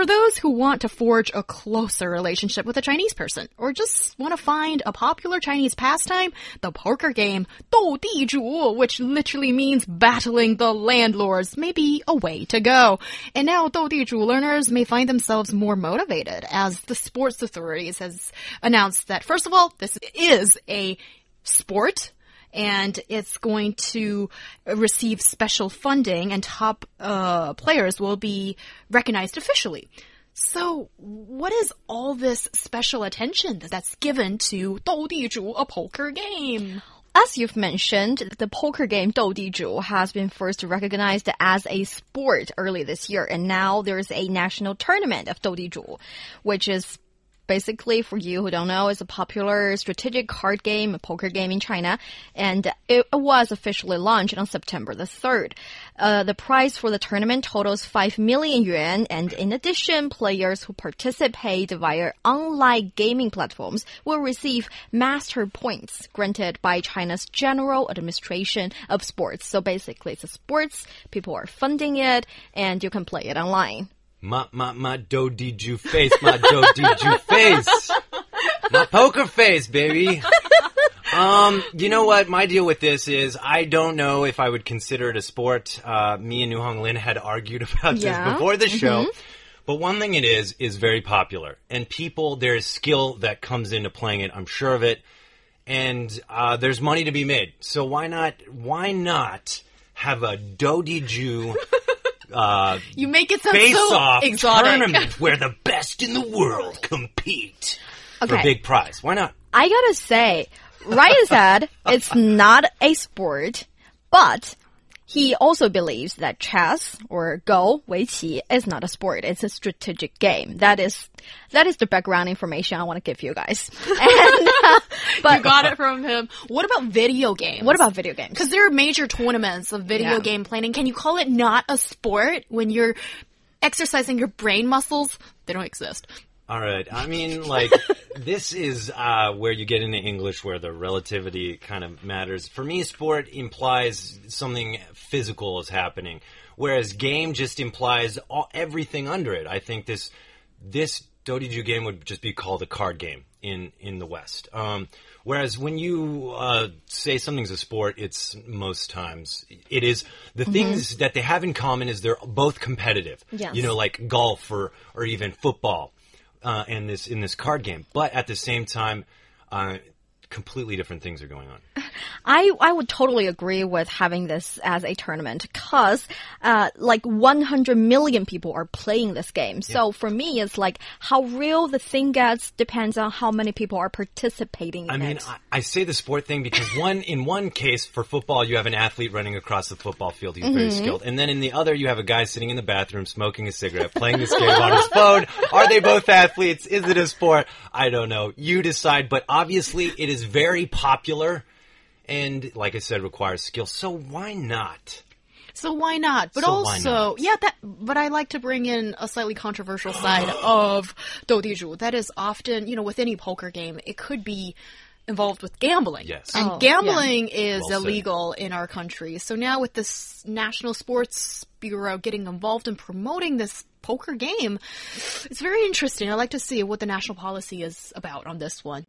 For those who want to forge a closer relationship with a Chinese person, or just want to find a popular Chinese pastime, the poker game, Dou Di Zhu, which literally means battling the landlords, may be a way to go. And now Dou Di Zhu learners may find themselves more motivated as the sports authorities has announced that, first of all, this is a sport and it's going to receive special funding, and top uh, players will be recognized officially. So, what is all this special attention that's given to 斗地主, a poker game? As you've mentioned, the poker game Dou Di Zhu has been first recognized as a sport early this year, and now there's a national tournament of Dou Di Zhu, which is basically, for you who don't know, is a popular strategic card game, a poker game in China, and it was officially launched on September the 3rd. Uh, the prize for the tournament totals 5 million yuan, and in addition, players who participate via online gaming platforms will receive master points granted by China's General Administration of Sports. So basically, it's a sports, people are funding it, and you can play it online. My, my, my do did you face, my do did you face. My poker face, baby. Um, you know what? My deal with this is I don't know if I would consider it a sport. Uh, me and New Hong Lin had argued about Yeah. this before the show. But one thing it is, is very popular. And people, there's skill that comes into playing it. I'm sure of it. And, uh, there's money to be made. So why not, why not have a Dou Di Zhu, uh, You make it sound face so exotic. tournament where the best in the world compete for a big prize. Why not? I gotta say, Ryan said it's not a sport, but he also believes that chess or Go, 围棋, is not a sport. It's a strategic game. That is, that is the background information I want to give you guys. And, uh, but You got it from him. What about video games? what about video games? Because there are major tournaments of video Yeah. game planning. Can you call it not a sport when you're exercising your brain muscles? They don't exist. All right. I mean, like, this is uh, where you get into English where the relativity kind of matters. For me, sport implies something physical is happening, whereas game just implies all, everything under it. I think this this Dou Di Zhu game would just be called a card game in in the West. Um, whereas when you uh, say something's a sport, it's most times it is. The things that they have in common is they're both competitive. Yes. You know, like golf or or even football uh, in this in this card game. But at the same time, uh, completely different things are going on. I, I would totally agree with having this as a tournament because, uh, like 100 million people are playing this game. So for me, it's like how real the thing gets depends on how many people are participating in I mean. I, I say the sport thing because one in one case for football, you have an athlete running across the football field who's very skilled, and then in the other, you have a guy sitting in the bathroom smoking a cigarette, playing this game on his phone. Are they both athletes? Is it a sport? I don't know. You decide. But obviously, it is is very popular and, like I said, requires skill. So why not? So why not? But so also, not? yeah, that. But I like to bring in a slightly controversial side of Dou Di Zhu. That is often, you know, with any poker game, it could be involved with gambling. Yes. And oh, gambling yeah. is well illegal said. in our country. So now with this National Sports Bureau getting involved in promoting this poker game, it's very interesting. I'd like to see what the national policy is about on this one.